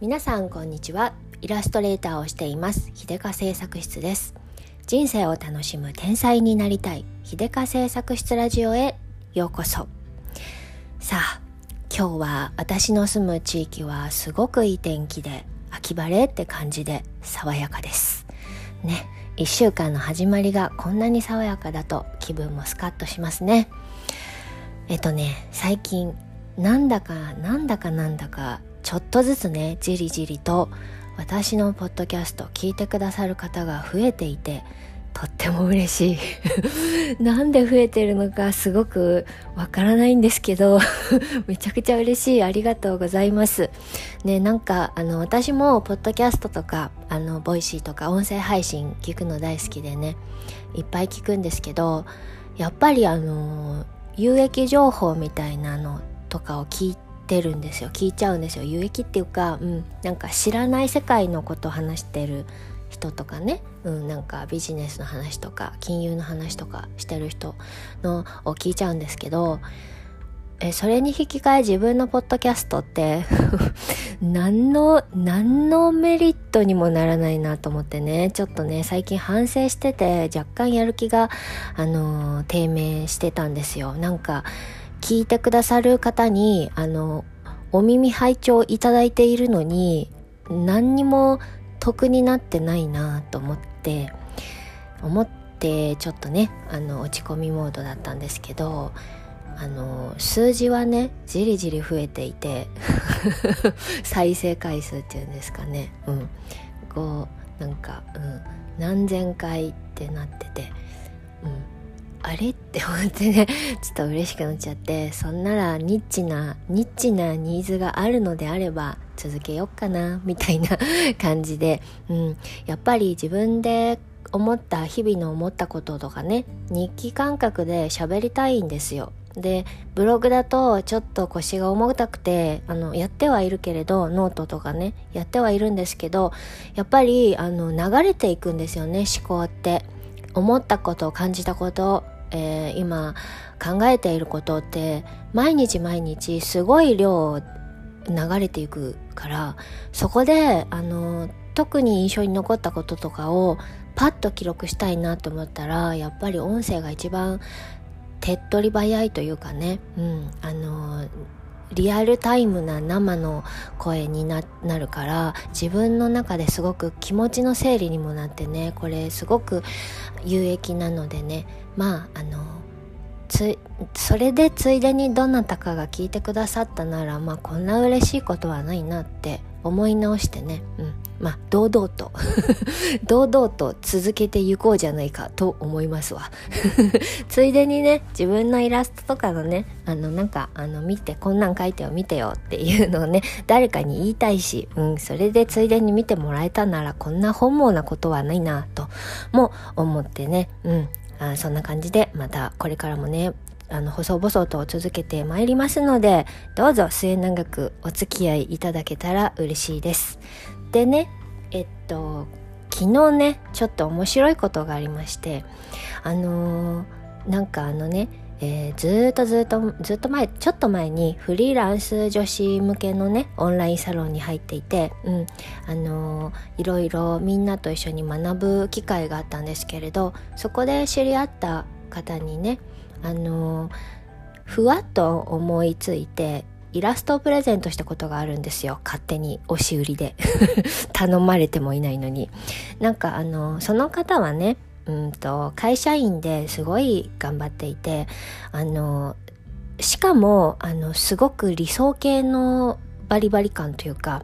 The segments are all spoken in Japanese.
皆さんこんにちは。イラストレーターをしています。秀香製作室です。人生を楽しむ天才になりたい。秀香製作室ラジオへようこそ。さあ今日は私の住む地域はすごくいい天気で秋晴れって感じで爽やかです。ね1週間の始まりがこんなに爽やかだと気分もスカッとしますね。えっとね最近なんだかなんだかなんだかちょっとずつねじりじりと私のポッドキャスト聞いてくださる方が増えていてとっても嬉しい。なんで増えてるのかすごくわからないんですけど めちゃくちゃ嬉しい。ありがとうございます。ねなんかあの私もポッドキャストとかあのボイシーとか音声配信聞くの大好きでねいっぱい聞くんですけどやっぱりあの有益情報みたいなのとかを聞いてるんですよ。聞いちゃうんですよ。有益っていうか、うん、なんか知らない世界のことを話してる人とかね、うん、なんかビジネスの話とか金融の話とかしてる人のを聞いちゃうんですけどえそれに引き換え自分のポッドキャストって 何の何のメリットにもならないなと思ってね。ちょっとね最近反省してて若干やる気があのー、低迷してたんですよ。なんか聞いてくださる方にあのお耳拝聴いただいているのに何にも得になってないなと思って思ってちょっとねあの落ち込みモードだったんですけどあの数字はねじりじり増えていて 再生回数っていうんですかね。うん。こうなんか、うん、何千回ってなってて、うん、あれ？って思ってね。ちょっと嬉しくなっちゃって。そんならニッチなニッチなニーズがあるのであれば続けよっかなみたいな 感じで、うん、やっぱり自分で思った日々の思ったこととかね日記感覚で喋りたいんですよ。でブログだとちょっと腰が重たくてあのやってはいるけれどノートとかねやってはいるんですけどやっぱりあの流れていくんですよね思考って。思ったこと感じたこと、えー、今考えていることって毎日毎日すごい量流れていくからそこであの特に印象に残ったこととかをパッと記録したいなと思ったらやっぱり音声が一番手っ取り早いというかね、うん、あのリアルタイムな生の声になるから自分の中ですごく気持ちの整理にもなってねこれすごく有益なのでねまああのつそれでついでにどなたかが聞いてくださったならまあこんな嬉しいことはないなって思い直してね、うん、まあ堂々と 堂々と続けていこうじゃないかと思いますわ。ついでにね自分のイラストとかのねあのなんかあの見てこんなん書いてよ見てよっていうのをね誰かに言いたいし、うん、それでついでに見てもらえたならこんな本望なことはないなとも思ってね、うん、あそんな感じでまたこれからもねあの細々と続けてまいりますのでどうぞ末永くお付き合いいただけたら嬉しいです。でねえっと昨日ねちょっと面白いことがありましてあのー、なんかあのねえー、ずっとずっとずっと前ちょっと前にフリーランス女子向けのねオンラインサロンに入っていて、うんあのー、いろいろみんなと一緒に学ぶ機会があったんですけれどそこで知り合った方にね、あのー、ふわっと思いついてイラストをプレゼントしたことがあるんですよ。勝手に押し売りで。頼まれてもいないのに。なんかあのその方はねうんと会社員ですごい頑張っていてあのしかもあのすごく理想系のバリバリ感というか、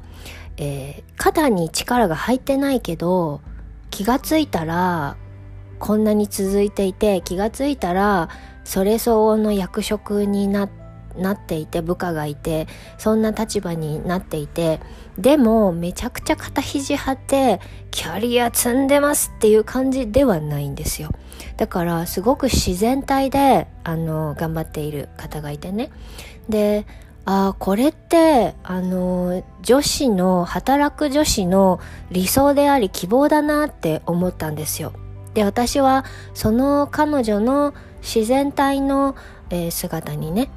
えー、肩に力が入ってないけど気がついたらこんなに続いていて気がついたらそれ相応の役職になってなっていて部下がいてそんな立場になっていてでもめちゃくちゃ肩肘張ってキャリア積んでますっていう感じではないんですよ。だからすごく自然体であの頑張っている方がいてね。であこれってあの女子の働く女子の理想であり希望だなって思ったんですよ。で私はその彼女の自然体の、えー、姿にね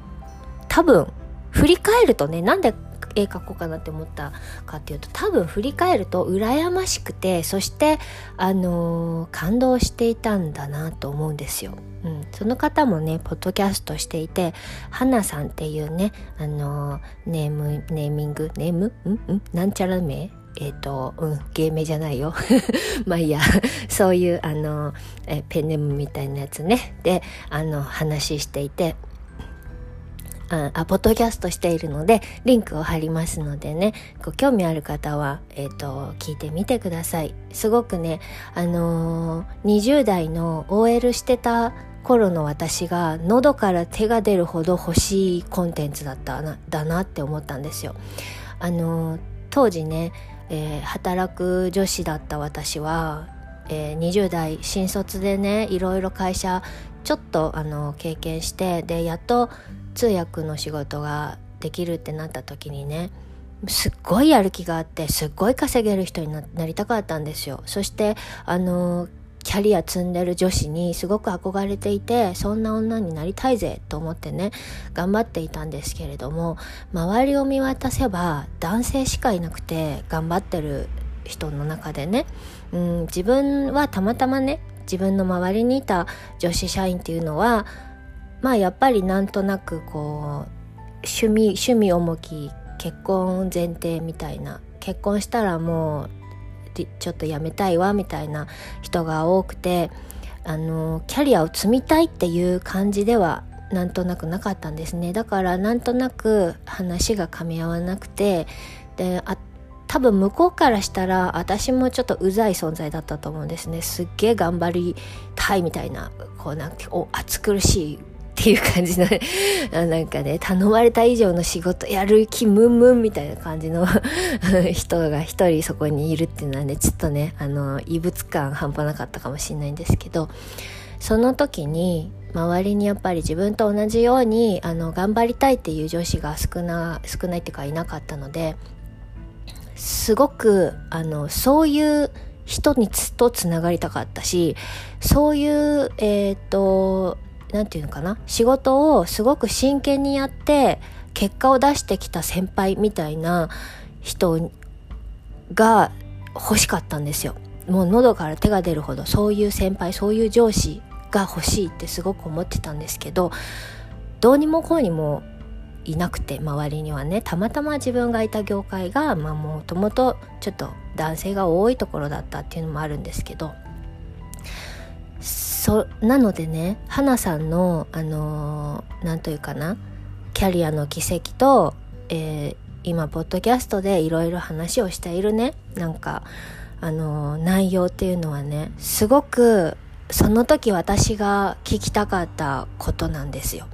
多分振り返るとねなんで絵描こうかなって思ったかっていうと多分振り返ると羨ましくてそしてあのー、感動していたんだなと思うんですよ。うん、その方もねポッドキャストしていて花さんっていうねあのー、ネームネーミングネーム？ん？ん？なんちゃら名？えっ、ー、と、うん、芸名じゃないよ。まあいいや、そういう、あの、えペンネームみたいなやつね。で、あの、話していて、あポッドキャストしているのでリンクを貼りますのでね。ご興味ある方は、えーと、聞いてみてください。すごくねあのー、20代の OL してた頃の私が喉から手が出るほど欲しいコンテンツだったなだなって思ったんですよ。あのー、当時ね、えー、働く女子だった私はえー、20代新卒でねいろいろ会社ちょっとあの経験してでやっと通訳の仕事ができるってなった時にねすっごいやる気があってすっごい稼げる人になりたかったんですよ。そしてあのキャリア積んでる女子にすごく憧れていてそんな女になりたいぜと思ってね頑張っていたんですけれども周りを見渡せば男性しかいなくて頑張ってる人の中でね、うん、自分はたまたまね自分の周りにいた女子社員っていうのはまあやっぱりなんとなくこう趣味趣味重き結婚前提みたいな結婚したらもうちょっとやめたいわみたいな人が多くてあのキャリアを積みたいっていう感じではなんとなくなかったんですね。だからなんとなく話が噛み合わなくてであ多分向こうからしたら私もちょっとうざい存在だったと思うんですね。すっげえ頑張りたいみたいなこうなんかお暑苦しいっていう感じの なんかね、頼まれた以上の仕事やる気ムンムンみたいな感じの 人が一人そこにいるっていうのはね、ちょっとね、あの、異物感半端なかったかもしれないんですけど、その時に、周りにやっぱり自分と同じように、あの、頑張りたいっていう女子が少な、少ないっていうかいなかったので、すごく、あの、そういう人にとつながりたかったし、そういう、えっ、ー、と、何て言うのかな？仕事をすごく真剣にやって結果を出してきた先輩みたいな人が欲しかったんですよ。もう喉から手が出るほどそういう先輩そういう上司が欲しいってすごく思ってたんですけどどうにもこうにもいなくて周りにはねたまたま自分がいた業界がもともとちょっと男性が多いところだったっていうのもあるんですけどそなのでね花さんのあの何、というかなキャリアの軌跡と、えー、今ポッドキャストでいろいろ話をしているねなんかあの内容っていうのはねすごくその時私が聞きたかったことなんですよ。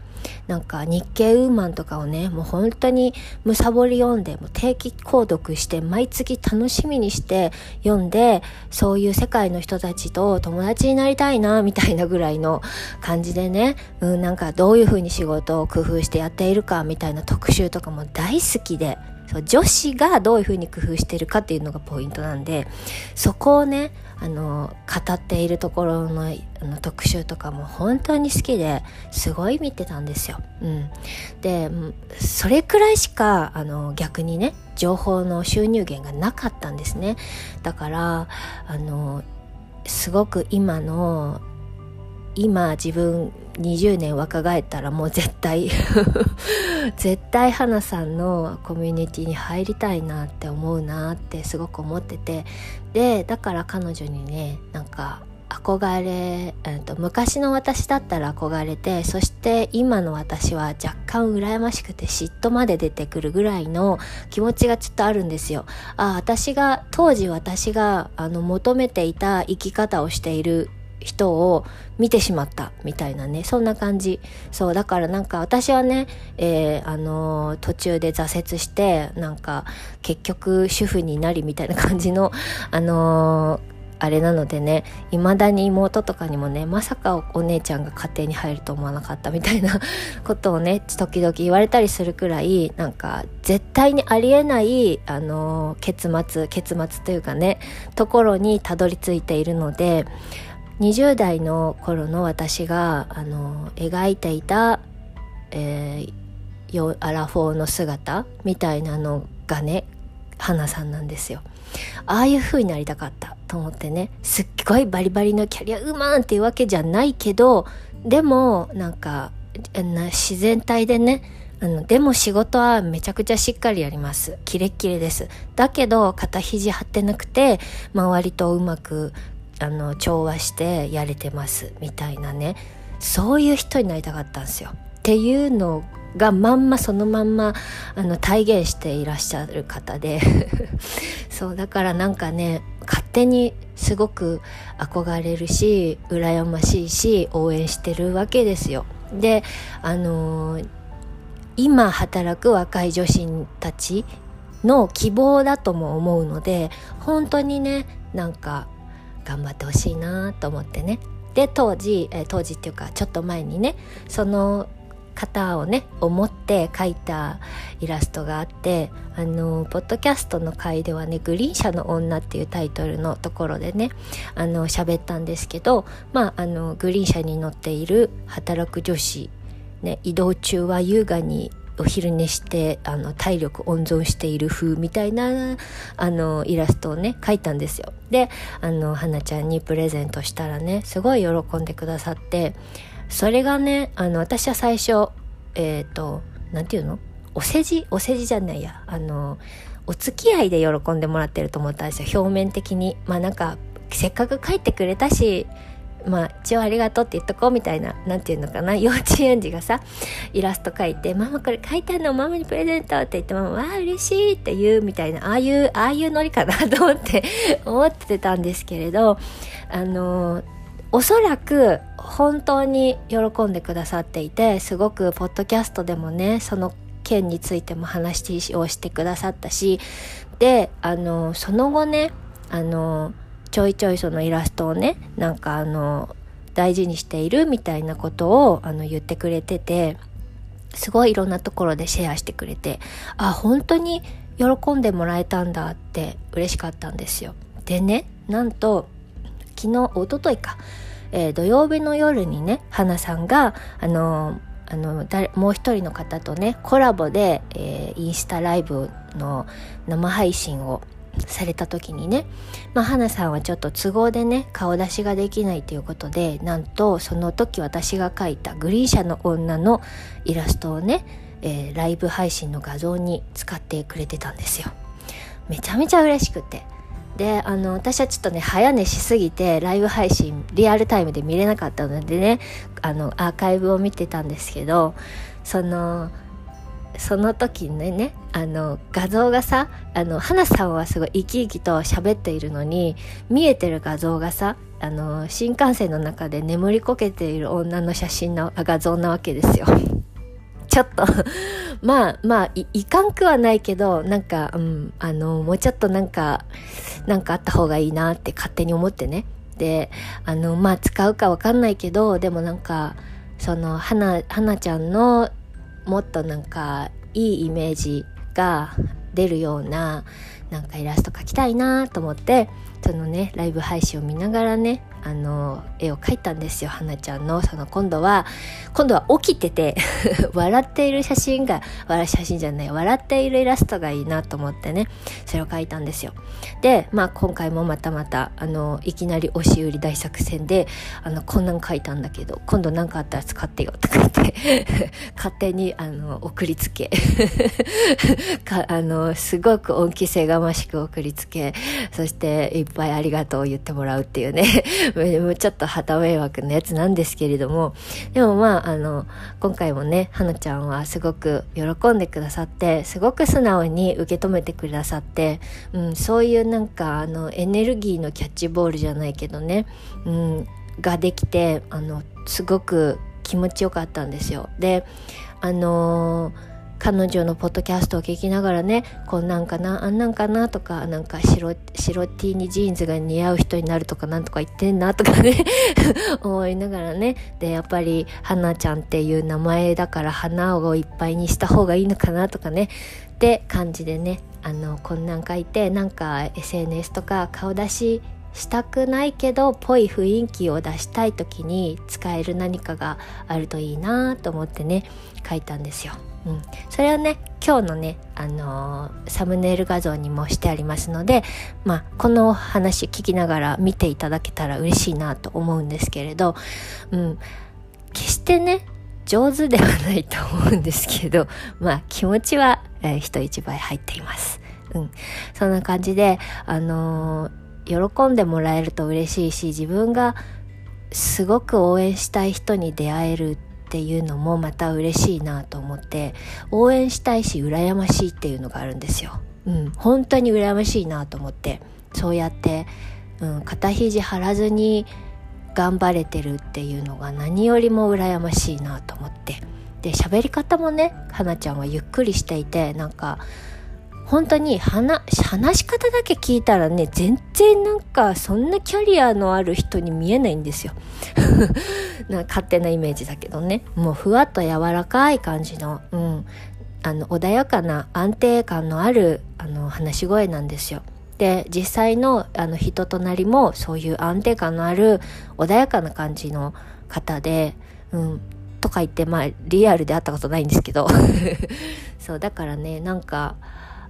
なんか日経ウーマンとかをね、もう本当にむさぼり読んで、もう定期購読して、毎月楽しみにして読んで、そういう世界の人たちと友達になりたいな、みたいなぐらいの感じでね、うん、なんかどういうふうに仕事を工夫してやっているか、みたいな特集とかも大好きで、そう女子がどういうふうに工夫してるかっていうのがポイントなんでそこをねあの語っているところのあの特集とかも本当に好きですごい見てたんですよ。うん、でそれくらいしかあの逆にね情報の収入源がなかったんですね。だからあのすごく今の今自分20年若返ったらもう絶対 絶対花さんのコミュニティに入りたいなって思うなってすごく思っててでだから彼女にねなんか憧れ、えーと、昔の私だったら憧れてそして今の私は若干羨ましくて嫉妬まで出てくるぐらいの気持ちがちょっとあるんですよ。あ私が当時私があの求めていた生き方をしている人を見てしまったみたいなねそんな感じ。そうだからなんか私はね、えー、あのー、途中で挫折してなんか結局主婦になりみたいな感じの あのーあれなのでね未だに妹とかにもねまさかお姉ちゃんが家庭に入ると思わなかったみたいな ことをね時々言われたりするくらいなんか絶対にありえないあの結末結末というかねところにたどり着いているので20代の頃の私があの描いていた、えー、アラフォーの姿みたいなのがね花さんなんですよ。ああいう風になりたかったと思ってねすっごいバリバリのキャリアウーマンっていうわけじゃないけどでもなんか自然体でねあのでも仕事はめちゃくちゃしっかりやりますキレッキレですだけど肩肘張ってなくて周りとうまくあの調和してやれてますみたいなね。そういう人になりたかったんですよ。っていうのがまんまそのまんまあの体現していらっしゃる方で。そうだからなんかね勝手にすごく憧れるし羨ましいし応援してるわけですよ。であのー、今働く若い女子たちの希望だとも思うので本当にねなんか頑張ってほしいなと思ってね。で当時、えー、当時っていうかちょっと前にねその方をね思って描いたイラストがあってあのポッドキャストの回ではね「グリーン車の女」っていうタイトルのところでねあの喋ったんですけどまああのグリーン車に乗っている働く女子、ね、移動中は優雅にお昼寝してあの体力温存している風みたいなあのイラストをね描いたんですよ。であの花ちゃんにプレゼントしたらねすごい喜んでくださってそれがねあの私は最初えっ、ー、と何て言うの？お世辞？お世辞じゃないや。あのお付き合いで喜んでもらってると思ったんですよ。表面的に。まあなんかせっかく書いてくれたしまあ一応ありがとうって言っとこうみたいな何て言うのかな幼稚園児がさイラスト描いて「ママこれ書いてあのママにプレゼント」って言ってママ「わあ嬉しい」って言うみたいなああいうああいうノリかな と思って思ってたんですけれどあのおそらく本当に喜んでくださっていてすごくポッドキャストでもねその件についても話をしてくださったしであのその後ねあのちょいちょいそのイラストをねなんかあの大事にしているみたいなことをあの言ってくれててすごいいろんなところでシェアしてくれてあ本当に喜んでもらえたんだって嬉しかったんですよ。でねなんと昨日おとといか、えー、土曜日の夜にね花さんがあのあのもう一人の方とねコラボで、えー、インスタライブの生配信をされた時にね、まあ、花さんはちょっと都合でね顔出しができないということでなんとその時私が描いたグリーン車の女のイラストをね、えー、ライブ配信の画像に使ってくれてたんですよ。めちゃめちゃ嬉しくて。であの私はちょっとね早寝しすぎてライブ配信リアルタイムで見れなかったのでねあのアーカイブを見てたんですけどそのその時にねあの画像がさあの花さんはすごい生き生きと喋っているのに見えてる画像がさあの新幹線の中で眠りこけている女の写真の画像なわけですよ。ちょっと まあまあいいかんくはないけどなんか、うん、あのもうちょっとなんかなんかあった方がいいなって勝手に思ってねであのまあ使うかわかんないけどでもなんかその花花ちゃんのもっとなんかいいイメージが出るようななんかイラスト描きたいなと思ってそのねライブ配信を見ながらねあの絵を描いたんですよ花ちゃんの。その今度は今度は起きてて 笑っている写真が笑写真じゃない笑っているイラストがいいなと思ってねそれを描いたんですよ。でまあ今回もまたまたあのいきなり押し売り大作戦であのこんなん描いたんだけど今度何かあったら使ってよとか言って 勝手にあの送りつけ。かあのすごく恩着せがましく送りつけ。そしていっぱいありがとうを言ってもらうっていうね。ちょっと旗迷惑なやつなんですけれども、でもまあ、あの、今回もね、はなちゃんはすごく喜んでくださって、すごく素直に受け止めてくださって、うん、そういうなんか、あの、エネルギーのキャッチボールじゃないけどね、うん、ができて、あの、すごく気持ちよかったんですよ。で、あのー彼女のポッドキャストを聞きながらねこんなんかなあんなんかなとかなんか白白 T にジーンズが似合う人になるとかなんとか言ってんなとかね 思いながらねでやっぱり花ちゃんっていう名前だから花をいっぱいにした方がいいのかなとかねって感じでねあのこんなん書いてなんか SNS とか顔出ししたくないけどぽい雰囲気を出したい時に使える何かがあるといいなと思ってね書いたんですよ。うん、それをね今日のね、あのー、サムネイル画像にもしてありますので、まあ、この話聞きながら見ていただけたら嬉しいなと思うんですけれど、うん、決してね上手ではないと思うんですけど まあ気持ちは、えー、人一倍入っています。うん、そんな感じで、あのー、喜んでもらえると嬉しいし自分がすごく応援したい人に出会えるってていうのもまた嬉しいなと思って応援したいし羨ましいっていうのがあるんですよ。うん、本当に羨ましいなと思ってそうやって、うん、肩肘張らずに頑張れてるっていうのが何よりも羨ましいなと思ってで喋り方もね花ちゃんはゆっくりしていてなんか本当に話し方だけ聞いたらね全然なんかそんなキャリアのある人に見えないんですよ。な勝手なイメージだけどね。もうふわっと柔らかい感じの,、うん、あの穏やかな安定感のあるあの話し声なんですよ。で実際のあの人となりもそういう安定感のある穏やかな感じの方で、うん、とか言ってまあリアルで会ったことないんですけど。そうだからねなんか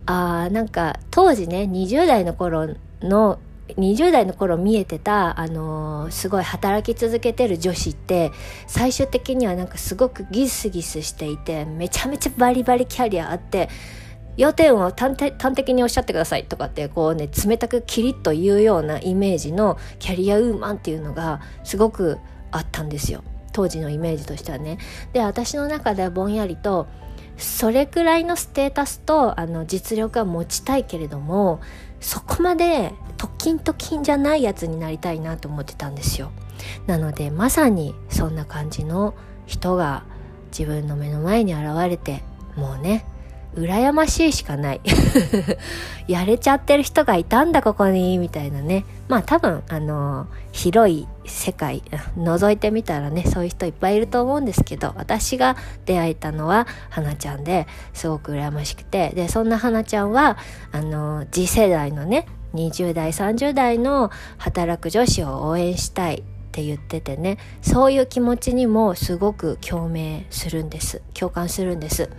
あなんか当時ね20代の頃の20代の頃見えてた、あのー、すごい働き続けてる女子って最終的にはなんかすごくギスギスしていてめちゃめちゃバリバリキャリアあって要点を端的におっしゃってくださいとかってこうね冷たくキリッと言うようなイメージのキャリアウーマンっていうのがすごくあったんですよ当時のイメージとしてはね。で私の中でぼんやりとそれくらいのステータスとあの実力は持ちたいけれどもそこまでと金と金じゃないやつになりたいなと思ってたんですよ。なのでまさにそんな感じの人が自分の目の前に現れてもうね羨ましいしかない。やれちゃってる人がいたんだここにみたいなね。まあ多分あの広い世界覗いてみたらねそういう人いっぱいいると思うんですけど私が出会えたのは花ちゃんですごく羨ましくて。でそんな花ちゃんはあの次世代のね20代30代の働く女子を応援したい。って言っててねそういう気持ちにもすごく共鳴するんです。共感するんです。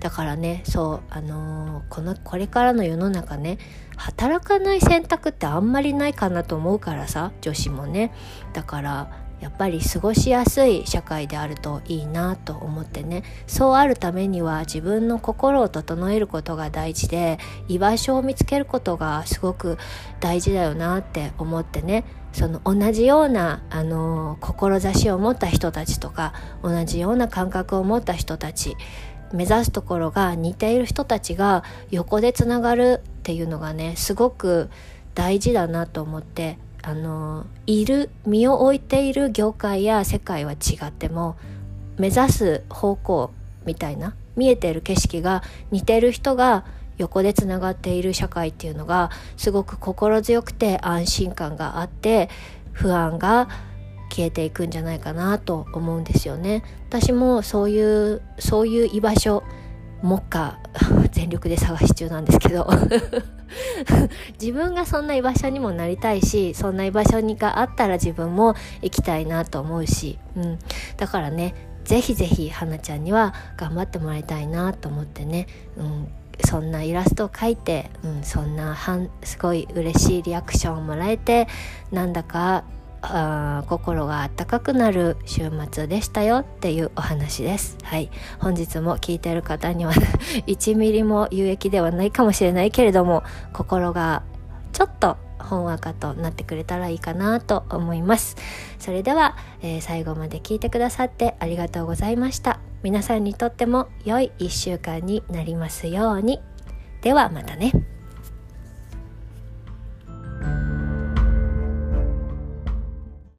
だからねそうあのー、このこれからの世の中ね働かない選択ってあんまりないかなと思うからさ女子もね。だからやっぱり過ごしやすい社会であるといいなと思ってね。そうあるためには自分の心を整えることが大事で居場所を見つけることがすごく大事だよなって思ってね。その同じようなあの志を持った人たちとか同じような感覚を持った人たち目指すところが似ている人たちが横でつながるっていうのがねすごく大事だなと思ってあのいる身を置いている業界や世界は違っても目指す方向みたいな見えてる景色が似てる人が横でつながっている社会っていうのがすごく心強くて安心感があって不安が消えていくんじゃないかなと思うんですよね。私もそういうそういう居場所目下 全力で探し中なんですけど。自分がそんな居場所にもなりたいしそんな居場所にがあったら自分も行きたいなと思うし、うん、だからねぜひぜひ花ちゃんには頑張ってもらいたいなと思ってね、うん、そんなイラストを描いて、うん、そんなすごい嬉しいリアクションをもらえてなんだかあ心があったかくなる週末でしたよっていうお話です。はい。本日も聞いてる方には 1ミリも有益ではないかもしれないけれども、心がちょっとほんわかとなってくれたらいいかなと思います。それでは、えー、最後まで聞いてくださってありがとうございました。皆さんにとっても良い1週間になりますように。ではまたね。